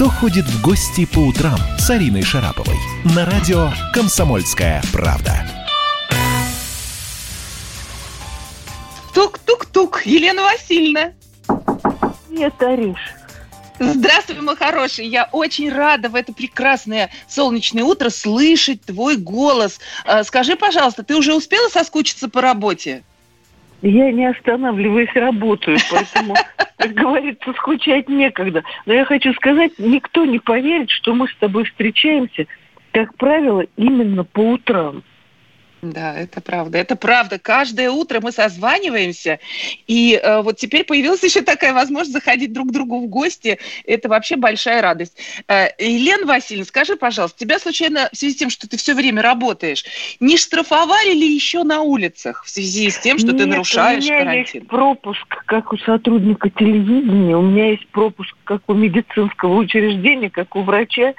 «Кто ходит в гости по утрам» с Ариной Шараповой на радио «Комсомольская правда». Тук-тук-тук, Елена Васильевна. Нет, Ариш. Здравствуй, мой хороший. Я очень рада в это прекрасное солнечное утро слышать твой голос. А, скажи, пожалуйста, ты уже успела соскучиться по работе? Я не останавливаясь работаю, поэтому, как говорится, скучать некогда. Но я хочу сказать, никто не поверит, что мы с тобой встречаемся, как правило, именно по утрам. Да, это правда. Это правда. Каждое утро мы созваниваемся, и э, вот теперь появилась еще такая возможность заходить друг к другу в гости. Это вообще большая радость. Э, Елена Васильевна, скажи, пожалуйста, тебя случайно в связи с тем, что ты все время работаешь, не штрафовали ли еще на улицах в связи с тем, что Нет, ты нарушаешь у меня карантин? есть пропуск, как у сотрудника телевидения, у меня есть пропуск, как у медицинского учреждения, как у врача,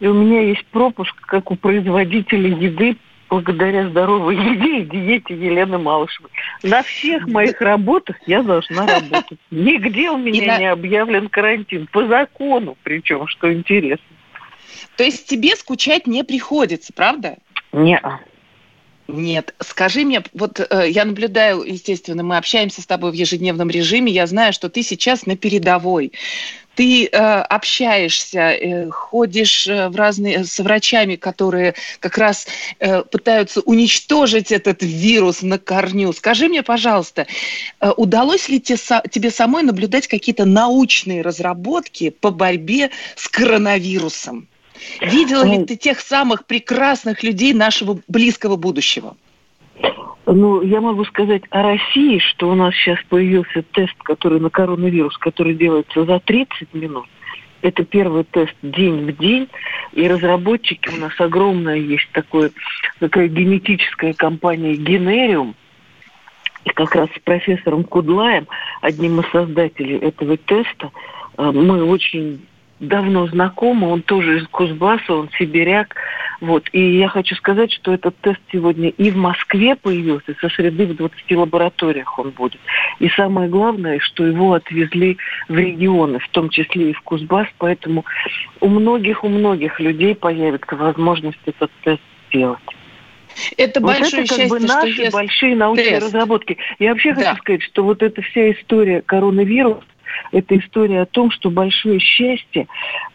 и у меня есть пропуск, как у производителя еды благодаря здоровой еде и диете Елены Малышевой. На всех моих работах я должна работать. Нигде у меня не объявлен карантин. По закону причем, что интересно. То есть тебе скучать не приходится, правда? Не, Нет, скажи мне, вот э, я наблюдаю, естественно, мы общаемся с тобой в ежедневном режиме, я знаю, что ты сейчас на передовой. Ты э, общаешься, э, ходишь э, в разные с врачами, которые как раз э, пытаются уничтожить этот вирус на корню. Скажи мне, пожалуйста, э, удалось ли те, са- тебе самой наблюдать какие-то научные разработки по борьбе с коронавирусом? Видела ли Ну, ты тех самых прекрасных людей нашего близкого будущего? Ну, я могу сказать о России, что у нас сейчас появился тест, который на коронавирус, который делается за 30 минут. Это первый тест день в день, и разработчики у нас огромная есть такое, такая генетическая компания Генериум, и как раз с профессором Кудлаем, одним из создателей этого теста, э, мы очень давно знакомы, он тоже из Кузбасса, он сибиряк, вот. И я хочу сказать, что этот тест сегодня и в Москве появился, со среды в 20 лабораториях он будет. И самое главное, что его отвезли в регионы, в том числе и в Кузбасс, поэтому у многих, у многих людей появится возможность этот тест сделать. Это Вот большое это как счастье, бы что наши есть большие научные тест. разработки. Я вообще Да. хочу сказать, что вот эта вся история коронавируса, это история о том, что большое счастье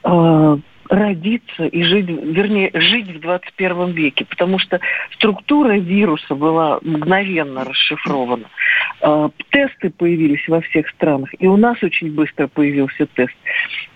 э, родиться и жить, вернее, жить в 21 веке, потому что структура вируса была мгновенно расшифрована. Э, тесты появились во всех странах, и у нас очень быстро появился тест.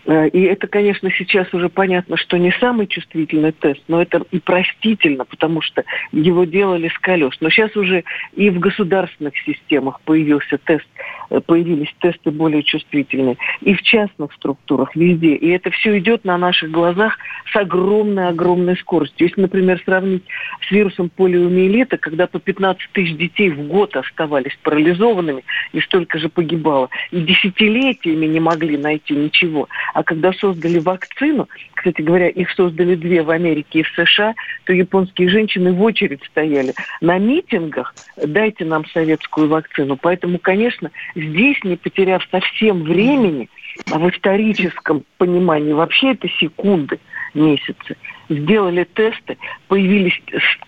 Э, И это, конечно, сейчас уже понятно, что не самый чувствительный тест, но это и простительно, потому что его делали с колес. Но сейчас уже и в государственных системах появился тест, э, появились тесты более чувствительные, и в частных структурах, везде. И это все идет на наших глазах с огромной-огромной скоростью. Если, например, сравнить с вирусом полиомиелита, когда по 15 тысяч детей в год оставались парализованными, и столько же погибало, и десятилетиями не могли найти ничего. А когда создали вакцину, кстати говоря, их создали две в Америке и в США, то японские женщины в очередь стояли на митингах, дайте нам советскую вакцину. Поэтому, конечно, здесь, не потеряв совсем времени, а в историческом понимании вообще это секунды, месяцы, сделали тесты, появились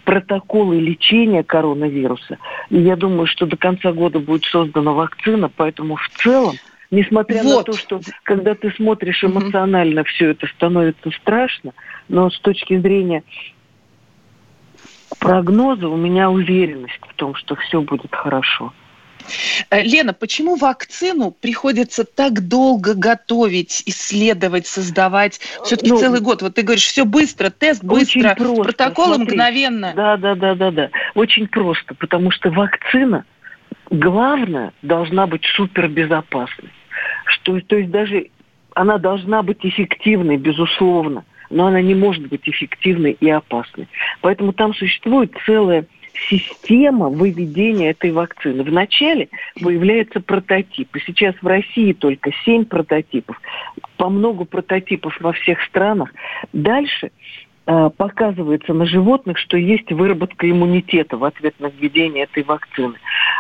протоколы лечения коронавируса. И я думаю, что до конца года будет создана вакцина, поэтому в целом Несмотря на Вот. то, что когда ты смотришь эмоционально, все это становится страшно, но с точки зрения прогноза у меня уверенность в том, что все будет хорошо. Э, Лена, почему вакцину приходится так долго готовить, исследовать, создавать? Все-таки Ну, целый год. Вот ты говоришь, все быстро, тест Очень быстро, просто, протоколы смотри. мгновенно. Да, да, да, да, да. Очень просто, потому что вакцина, главное, должна быть супербезопасной. Что, то есть даже она должна быть эффективной, безусловно, но она не может быть эффективной и опасной. Поэтому там существует целая система выведения этой вакцины. Вначале появляется прототип. И сейчас в России только 7 прототипов. По много прототипов во всех странах. Дальше показывается на животных, что есть выработка иммунитета в ответ на введение этой вакцины.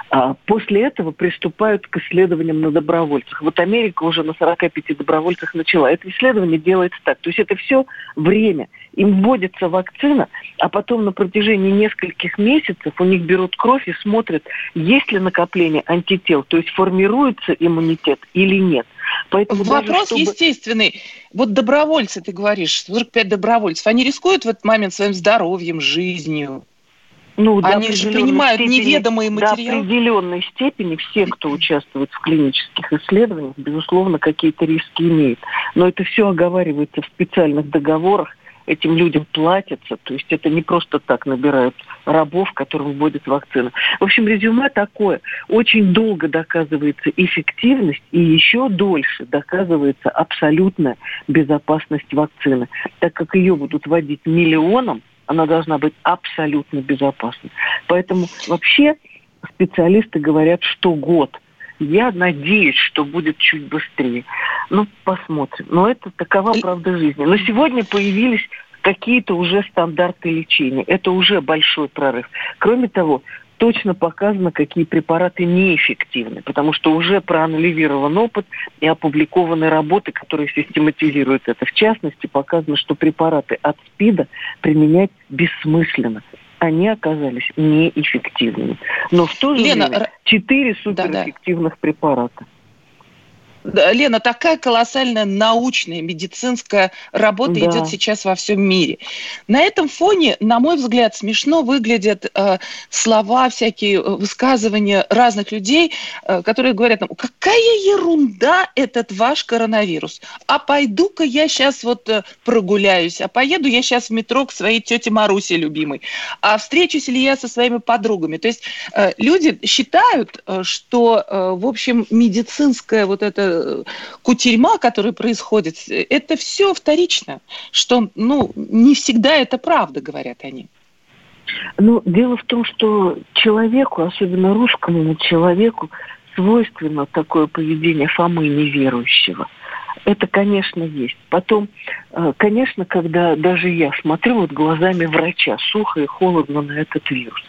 А после этого приступают к исследованиям на добровольцах. Вот Америка уже на 45 добровольцах начала. Это исследование делается так. То есть это все время. Им вводится вакцина, а потом на протяжении нескольких месяцев у них берут кровь и смотрят, есть ли накопление антител, то есть формируется иммунитет или нет. Поэтому Вопрос даже, чтобы... естественный. Вот добровольцы, ты говоришь, 45 добровольцев, они рискуют в этот момент своим здоровьем, жизнью? Ну, Они же принимают степени, неведомые материалы. До определенной степени все, кто участвует в клинических исследованиях, безусловно, какие-то риски имеют. Но это все оговаривается в специальных договорах, этим людям платятся, то есть это не просто так набирают рабов, которым вводят вакцину. В общем, резюме такое. Очень долго доказывается эффективность и еще дольше доказывается абсолютная безопасность вакцины, так как ее будут вводить миллионам, она должна быть абсолютно безопасной. Поэтому вообще специалисты говорят, что год. Я надеюсь, что будет чуть быстрее. Ну, посмотрим. Но это такова правда жизни. Но сегодня появились какие-то уже стандарты лечения. Это уже большой прорыв. Кроме того, точно показано, какие препараты неэффективны, потому что уже проанализирован опыт и опубликованы работы, которые систематизируют это. В частности, показано, что препараты от СПИДа применять бессмысленно они оказались неэффективными. Но в то же Лена, время четыре суперэффективных да, да. препарата. Лена, такая колоссальная научная, медицинская работа да. идет сейчас во всем мире. На этом фоне, на мой взгляд, смешно выглядят э, слова, всякие э, высказывания разных людей, э, которые говорят нам, какая ерунда этот ваш коронавирус. А пойду-ка я сейчас вот э, прогуляюсь, а поеду я сейчас в метро к своей тете Марусе любимой, а встречусь ли я со своими подругами. То есть э, люди считают, э, что, э, в общем, медицинская вот эта кутерьма, которая происходит, это все вторично, что, ну, не всегда это правда, говорят они. Ну, дело в том, что человеку, особенно русскому человеку, свойственно такое поведение Фомы неверующего – это, конечно, есть. Потом, э, конечно, когда даже я смотрю вот глазами врача сухо и холодно на этот вирус,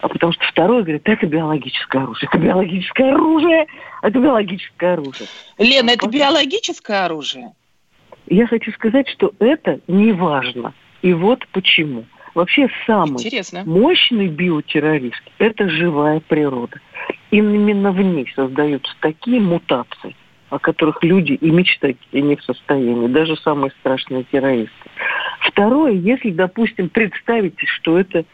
а потому что второй говорит, это биологическое оружие, это биологическое оружие, это биологическое оружие. Лена, это биологическое оружие? Я хочу сказать, что это не важно. И вот почему. Вообще самый Интересно. мощный биотеррорист – это живая природа. Именно в ней создаются такие мутации – о которых люди и мечтать и не в состоянии, даже самые страшные террористы. Второе, если, допустим, представить, что это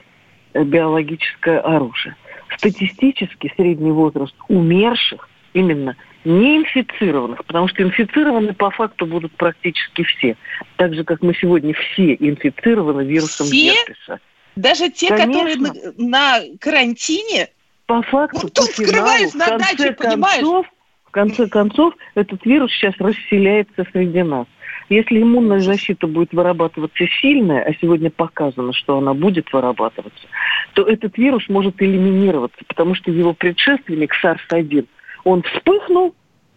э, биологическое оружие. Статистически средний возраст умерших, именно не инфицированных, потому что инфицированы по факту будут практически все. Так же, как мы сегодня все инфицированы вирусом все? герпеса. Даже те, Конечно. которые на, на карантине? По факту, ну, по финалу, в конце концов, в конце концов, этот вирус сейчас расселяется среди нас. Если иммунная защита будет вырабатываться сильная, а сегодня показано, что она будет вырабатываться, то этот вирус может элиминироваться, потому что его предшественник SARS-1, он вспыхнул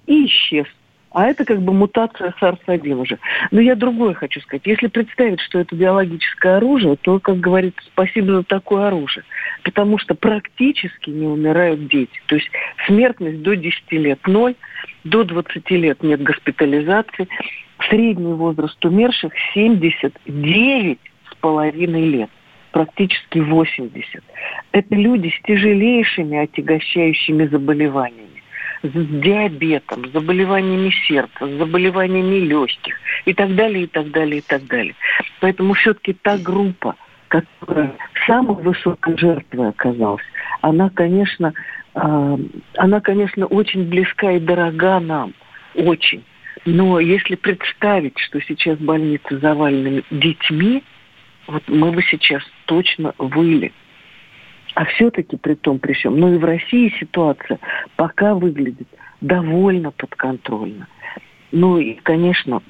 и исчез. А это как бы мутация SARS-1 уже. Но я другое хочу сказать. Если представить, что это биологическое оружие, то, как говорится, спасибо за такое оружие. Потому что практически не умирают дети. То есть смертность до 10 лет ноль, до 20 лет нет госпитализации. Средний возраст умерших 79 с половиной лет практически 80. Это люди с тяжелейшими отягощающими заболеваниями с диабетом, с заболеваниями сердца, с заболеваниями легких и так далее, и так далее, и так далее. Поэтому все-таки та группа, которая самой высокой жертвой оказалась, она, конечно, э, она, конечно, очень близка и дорога нам, очень. Но если представить, что сейчас больницы завалены детьми, вот мы бы сейчас точно выли. А все-таки при том, при всем, ну и в России ситуация пока выглядит довольно подконтрольно. Ну и, конечно,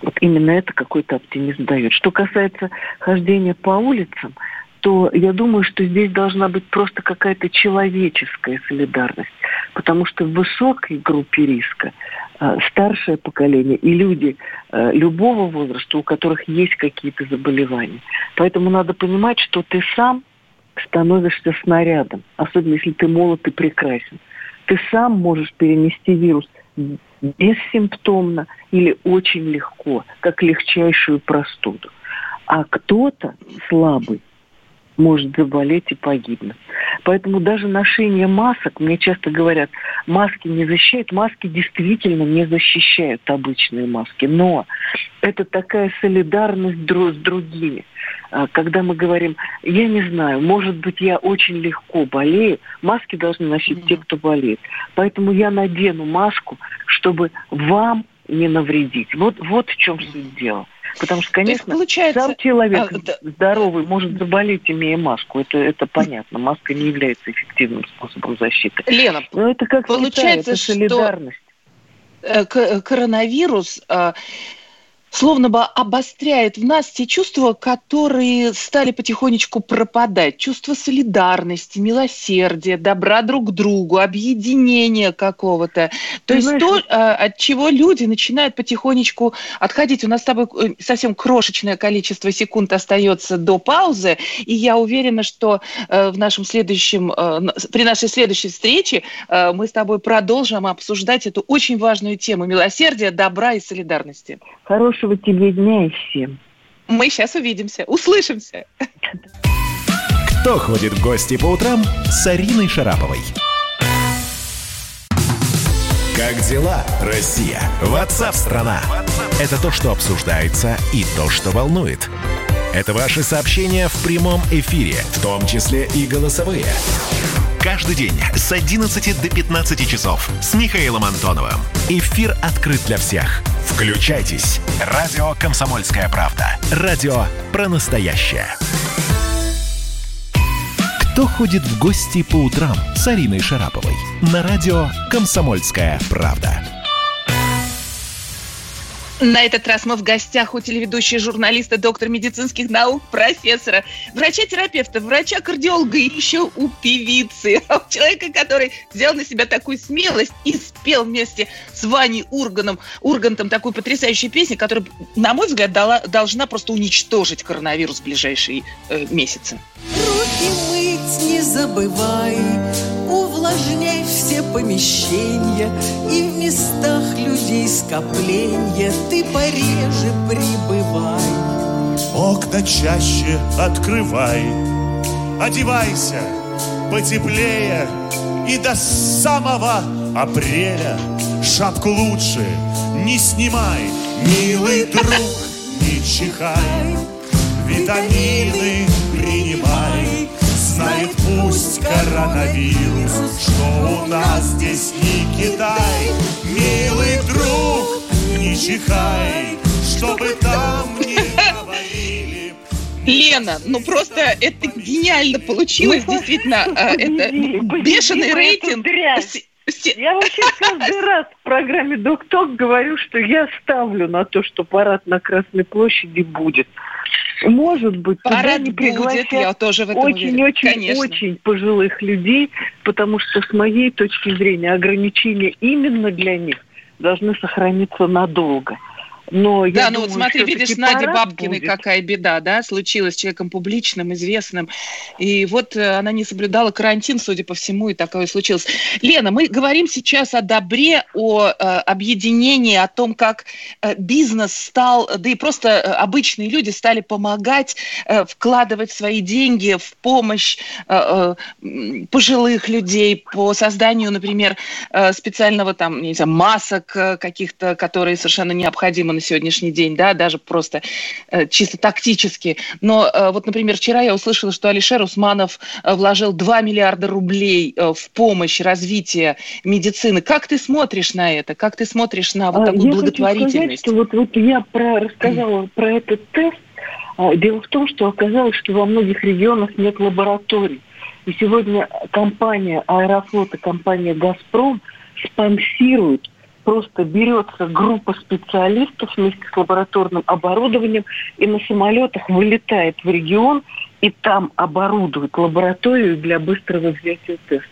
вот именно это какой-то оптимизм дает. Что касается хождения по улицам, то я думаю, что здесь должна быть просто какая-то человеческая солидарность. Потому что в высокой группе риска э, старшее поколение и люди э, любого возраста, у которых есть какие-то заболевания. Поэтому надо понимать, что ты сам становишься снарядом, особенно если ты молод и прекрасен. Ты сам можешь перенести вирус бессимптомно или очень легко, как легчайшую простуду. А кто-то слабый может заболеть и погибнуть. Поэтому даже ношение масок, мне часто говорят, маски не защищают, маски действительно не защищают обычные маски, но это такая солидарность с другими. А, когда мы говорим, я не знаю, может быть, я очень легко болею, маски должны носить mm-hmm. те, кто болеет. Поэтому я надену маску, чтобы вам не навредить. Вот, вот в чем суть дела. Потому что, конечно, получается... сам человек а, да... здоровый может заболеть, имея маску. Это, это понятно. Маска не является эффективным способом защиты. Лена, Но это как получается, Китай, это солидарность. Что э, коронавирус а, словно бы обостряет в нас те чувства, которые стали потихонечку пропадать. Чувство солидарности, милосердия, добра друг к другу, объединения какого-то. То есть то, а, от чего люди начинают потихонечку отходить. У нас с тобой э, совсем крошечное количество секунд остается до паузы, и я уверена, что э, в нашем следующем, э, при нашей следующей встрече мы с тобой продолжим обсуждать эту очень важную тему милосердия, добра и солидарности. Хорошего Хорошего тебе дня и всем. Мы сейчас увидимся, услышимся. Кто ходит в гости по утрам с Ариной Шараповой? Как дела, Россия? Ватсап-страна! Это то, что обсуждается и то, что волнует. Это ваши сообщения в прямом эфире, в том числе и голосовые. Каждый день с 11 до 15 часов с Михаилом Антоновым. Эфир открыт для всех. Включайтесь. Радио «Комсомольская правда». Радио про настоящее. Кто ходит в гости по утрам с Ариной Шараповой? На радио «Комсомольская правда». На этот раз мы в гостях у телеведущей журналиста, доктора медицинских наук, профессора, врача-терапевта, врача-кардиолога и еще у певицы. Человека, который взял на себя такую смелость и спел вместе с Ваней Урганом, Ургантом такую потрясающую песню, которая, на мой взгляд, дала, должна просто уничтожить коронавирус в ближайшие э, месяцы. Руки мыть не забывай, увлажняй все помещения И в местах людей скопления Ты пореже прибывай Окна чаще открывай Одевайся потеплее И до самого апреля Шапку лучше не снимай. Милый друг, не чихай Витамины принимай Знает пусть коронавирус, что у нас здесь не Китай. Милый друг, не чихай, чтобы там не говорили. Лена, ну просто это гениально получилось, ну, действительно, э, это бешеный рейтинг. Я вообще каждый раз в программе «Док-ток» говорю, что я ставлю на то, что парад на Красной площади будет. Может быть, Парад не тоже в этом очень-очень-очень пожилых людей, потому что с моей точки зрения ограничения именно для них должны сохраниться надолго. Но да, ну думаю, вот смотри, видишь, Надя Бабкиной будет. какая беда, да, случилась с человеком публичным, известным. И вот э, она не соблюдала карантин, судя по всему, и такое случилось. Лена, мы говорим сейчас о добре, о э, объединении, о том, как э, бизнес стал, да и просто э, обычные люди стали помогать, э, вкладывать свои деньги в помощь э, э, пожилых людей по созданию, например, э, специального там, не знаю, масок э, каких-то, которые совершенно необходимы на сегодняшний день, да, даже просто э, чисто тактически. Но э, вот, например, вчера я услышала, что Алишер Усманов э, вложил 2 миллиарда рублей э, в помощь развития медицины. Как ты смотришь на это? Как ты смотришь на вот а, такую я благотворительность? Хочу сказать, что вот, вот я про, рассказала про этот тест. А, дело в том, что оказалось, что во многих регионах нет лабораторий. И сегодня компания Аэрофлот и компания «Газпром» спонсируют просто берется группа специалистов вместе с лабораторным оборудованием и на самолетах вылетает в регион и там оборудует лабораторию для быстрого взятия тестов.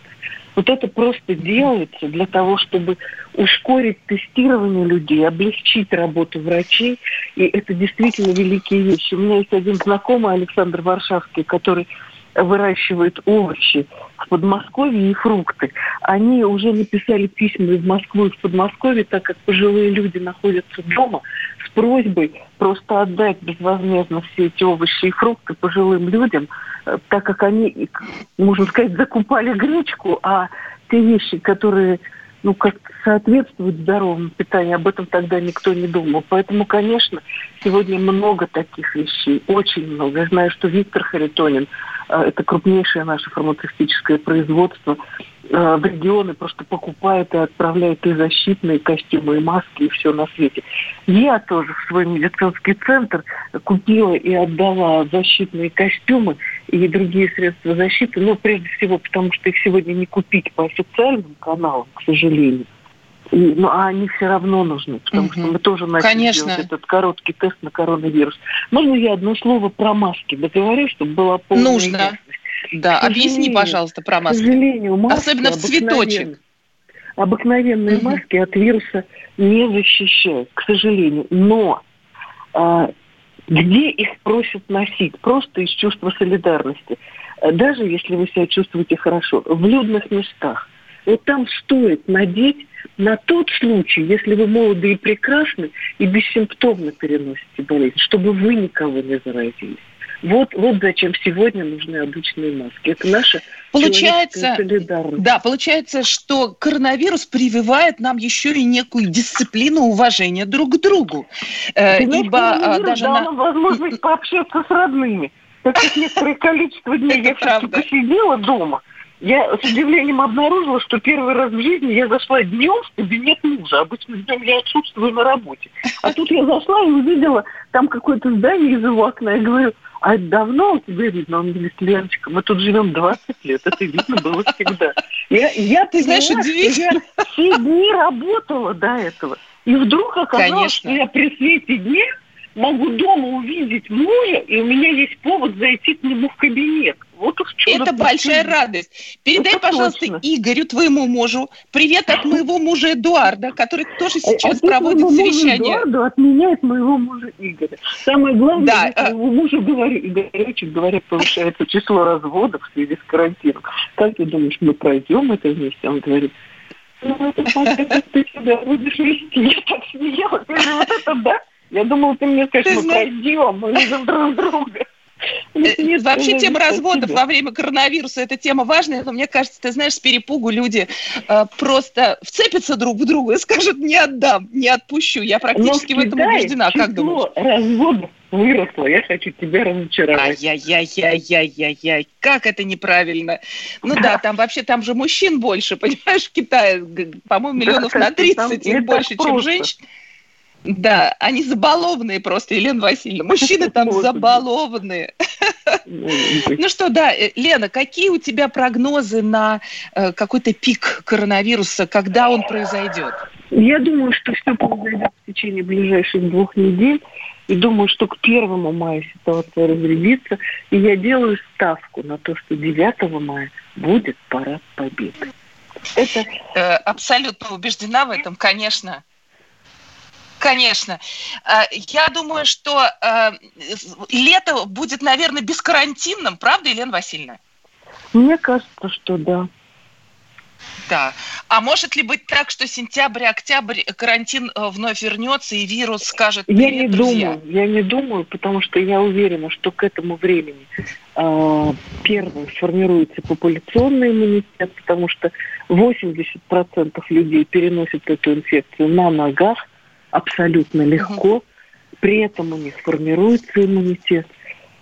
Вот это просто делается для того, чтобы ускорить тестирование людей, облегчить работу врачей. И это действительно великие вещи. У меня есть один знакомый, Александр Варшавский, который выращивает овощи в Подмосковье и фрукты, они уже написали письма из Москвы в Подмосковье, так как пожилые люди находятся дома, с просьбой просто отдать безвозмездно все эти овощи и фрукты пожилым людям, э, так как они, можно сказать, закупали гречку, а те вещи, которые ну, как соответствуют здоровому питанию. Об этом тогда никто не думал. Поэтому, конечно, сегодня много таких вещей, очень много. Я знаю, что Виктор Харитонин, это крупнейшее наше фармацевтическое производство, э, в регионы просто покупает и отправляет и защитные костюмы, и маски, и все на свете. Я тоже в свой медицинский центр купила и отдала защитные костюмы и другие средства защиты, но прежде всего потому, что их сегодня не купить по официальным каналам, к сожалению. И, ну, а они все равно нужны, потому угу. что мы тоже начали Конечно. делать этот короткий тест на коронавирус. Можно я одно слово про маски договорю, чтобы была полная Нужно. Ясность? Да, объясни, пожалуйста, про маски. К сожалению, маски Особенно в цветочек. Обыкновенные угу. маски от вируса не защищают, к сожалению. Но а, где их просят носить? Просто из чувства солидарности. Даже если вы себя чувствуете хорошо. В людных местах. Вот там стоит надеть на тот случай, если вы молоды и прекрасны и бессимптомно переносите болезнь, чтобы вы никого не заразили. Вот, вот зачем сегодня нужны обычные маски. Это наша получается, Да, получается, что коронавирус прививает нам еще и некую дисциплину уважения друг к другу. Э, Ты ибо знаешь, а, даже дал на... нам возможность пообщаться с родными. Так как некоторое количество дней я все-таки посидела дома – я с удивлением обнаружила, что первый раз в жизни я зашла днем в кабинет мужа. Обычно днем я отсутствую на работе. А тут я зашла и увидела там какое-то здание из его окна. Я говорю, а это давно у тебя видно? Он говорит, Леночка, мы тут живем 20 лет. Это видно было всегда. Я, я Ты знаешь, удивительно. Я все дни работала до этого. И вдруг оказалось, Конечно. что я при свете дня могу дома увидеть мужа, и у меня есть повод зайти к нему в кабинет. Вот уж Это большая радость. Передай, Это пожалуйста, точно. Игорю, твоему мужу, привет от моего мужа Эдуарда, который тоже а сейчас а проводит совещание. Эдуарду от меня от моего мужа Игоря. Самое главное, да, я своему мужу говорю, Игоречек, говорят, повышается число разводов в связи с карантином. Как ты думаешь, мы пройдем это вместе? Он говорит, ну, это как ты себя будешь вести. Я так смеялась. Вот это да? Я думала, ты мне скажешь, мы пройдем, мы любим друг друга. Нет, э, Вообще тема разводов во время коронавируса это тема важная, но мне кажется, ты знаешь, с перепугу люди э, просто вцепятся друг в друга и скажут, не отдам, не отпущу. Я практически но в этом убеждена. Как думаешь? разводов выросло, я хочу тебя разочаровать. Ай-яй-яй-яй-яй-яй, как это неправильно. Ну да, там вообще, там же мужчин больше, понимаешь, в Китае, по-моему, миллионов на 30 их больше, чем женщин. Да, они забалованные просто, Елена Васильевна. Мужчины там забалованные. Ну что, да, э, Лена, какие у тебя прогнозы на э, какой-то пик коронавируса, когда он произойдет? Я думаю, что все произойдет в течение ближайших двух недель. И думаю, что к первому мая ситуация разрядится. И я делаю ставку на то, что 9 мая будет парад победы. Это... Э, абсолютно убеждена в этом, конечно. Конечно. Э, я думаю, что э, лето будет, наверное, бескарантинным, правда, Елена Васильевна? Мне кажется, что да. Да. А может ли быть так, что сентябрь, октябрь карантин э, вновь вернется и вирус скажет Я не друзья? думаю, я не думаю, потому что я уверена, что к этому времени э, первое сформируется популяционный иммунитет, потому что 80% людей переносят эту инфекцию на ногах, абсолютно легко. Угу. При этом у них формируется иммунитет.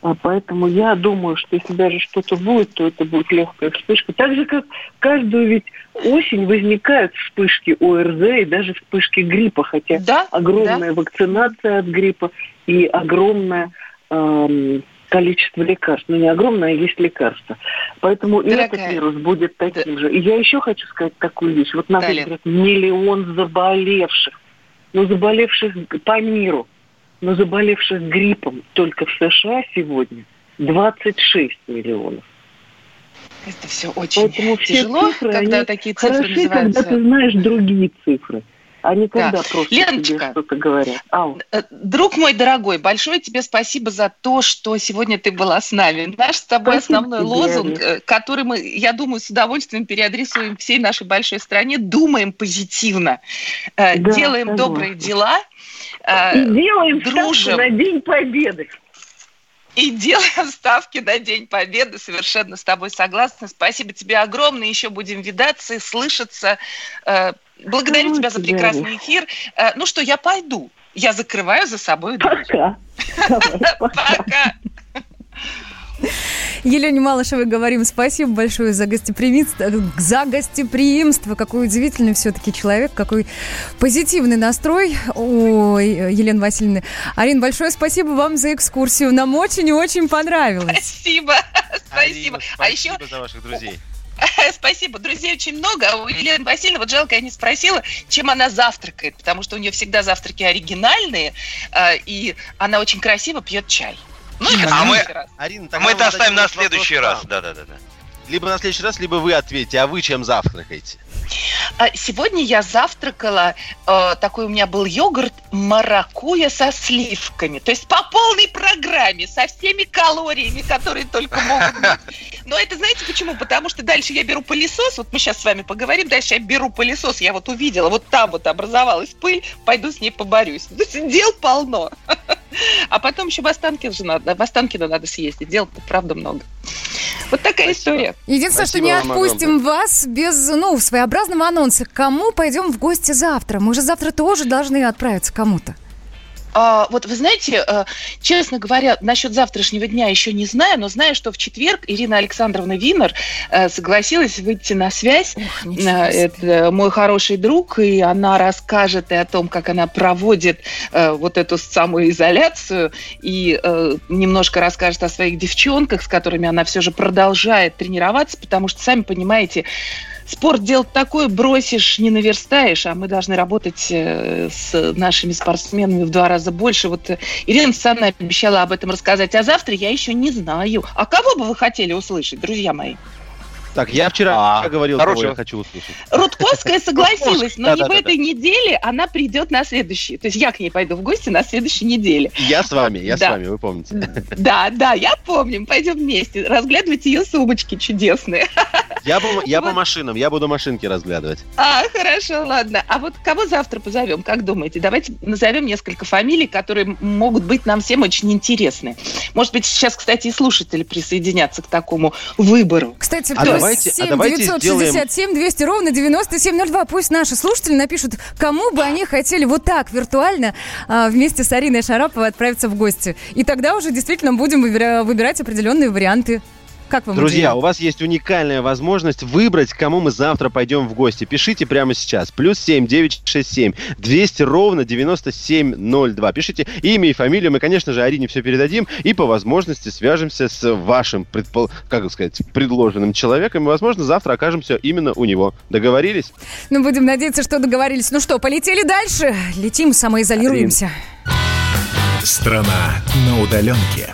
А поэтому я думаю, что если даже что-то будет, то это будет легкая вспышка. Так же, как каждую ведь осень возникают вспышки ОРЗ и даже вспышки гриппа, хотя да? огромная да. вакцинация от гриппа и огромное эм, количество лекарств. Ну, не огромное, а есть лекарства. Поэтому Дорогая. и этот вирус будет таким да. же. И я еще хочу сказать такую вещь. Вот, например, миллион заболевших но заболевших по миру, но заболевших гриппом только в США сегодня 26 миллионов. Это все очень Поэтому тяжело, цифры, когда такие цифры хороши, называются. когда ты знаешь другие цифры. Они когда да. просто Леночка, что-то говорят. Ау. Э, друг мой дорогой, большое тебе спасибо за то, что сегодня ты была с нами. Наш с тобой спасибо основной тебе, лозунг, Аня. Э, который мы, я думаю, с удовольствием переадресуем всей нашей большой стране. Думаем позитивно, э, да, делаем согласна. добрые дела. И делаем дружим. на День Победы. И делаем ставки на День Победы. Совершенно с тобой согласна. Спасибо тебе огромное. Еще будем видаться и слышаться. Благодарю ну, тебя за прекрасный эфир. Э, ну что, я пойду. Я закрываю за собой дверь. Пока. Пока. Елене Малышевой говорим спасибо большое за гостеприимство. За гостеприимство. Какой удивительный все-таки человек, какой позитивный настрой у Елены Васильевны. Арин, большое спасибо вам за экскурсию. Нам очень и очень понравилось. Спасибо. Спасибо. А еще... за ваших друзей. Спасибо. Друзей очень много. А у Елены Васильевны, вот жалко, я не спросила, чем она завтракает, потому что у нее всегда завтраки оригинальные, а, и она очень красиво пьет чай. Ну, а мы, Арина, а мы это оставим на следующий раз. Да, да, да, да. Либо на следующий раз, либо вы ответите, а вы чем завтракаете? А, сегодня я завтракала, э, такой у меня был йогурт маракуя со сливками. То есть по полной программе, со всеми калориями, которые только могут быть. Но это знаете почему? Потому что дальше я беру пылесос, вот мы сейчас с вами поговорим, дальше я беру пылесос, я вот увидела, вот там вот образовалась пыль, пойду с ней поборюсь. Дел полно. А потом еще в Останкино надо, в Останкино надо съездить. Дел-то, правда, много. Вот такая Спасибо. история. Единственное, Спасибо что не отпустим огромное. вас без, ну, своеобразного анонса. Кому пойдем в гости завтра? Мы же завтра тоже должны отправиться кому-то. А, вот вы знаете, а, честно говоря, насчет завтрашнего дня еще не знаю, но знаю, что в четверг Ирина Александровна Винер а, согласилась выйти на связь. Ох, Это мой хороший друг, и она расскажет и о том, как она проводит вот эту самую изоляцию, и немножко расскажет о своих девчонках, с которыми она все же продолжает тренироваться, потому что, сами понимаете, спорт дело такое, бросишь, не наверстаешь, а мы должны работать э, с нашими спортсменами в два раза больше. Вот э, Ирина Александровна обещала об этом рассказать, а завтра я еще не знаю. А кого бы вы хотели услышать, друзья мои? Так, я вчера а, говорил, кого я хочу услышать. Рудковская согласилась, но не в этой неделе, она придет на следующий. То есть я к ней пойду в гости на следующей неделе. Я с вами, я с вами, вы помните. Да, да, я помню. Пойдем вместе. Разглядывать ее сумочки чудесные. Я по, я по машинам, я буду машинки разглядывать. А, хорошо, ладно. А вот кого завтра позовем, как думаете? Давайте назовем несколько фамилий, которые могут быть нам всем очень интересны. Может быть, сейчас, кстати, и слушатели присоединятся к такому выбору. Кстати, а давайте, 7 а давайте 967 сделаем... 200 ровно 9702. Пусть наши слушатели напишут, кому бы они хотели вот так виртуально а, вместе с Ариной Шараповой отправиться в гости. И тогда уже действительно будем выбирать определенные варианты. Как вам Друзья, идея? у вас есть уникальная возможность выбрать, к кому мы завтра пойдем в гости. Пишите прямо сейчас. Плюс семь девять шесть семь двести ровно девяносто семь ноль два. Пишите имя и фамилию. Мы, конечно же, Арине все передадим и по возможности свяжемся с вашим, предпол... как сказать, предложенным человеком. И, возможно, завтра окажемся именно у него. Договорились? Ну, будем надеяться, что договорились. Ну что, полетели дальше? Летим, самоизолируемся. Арин. Страна на удаленке.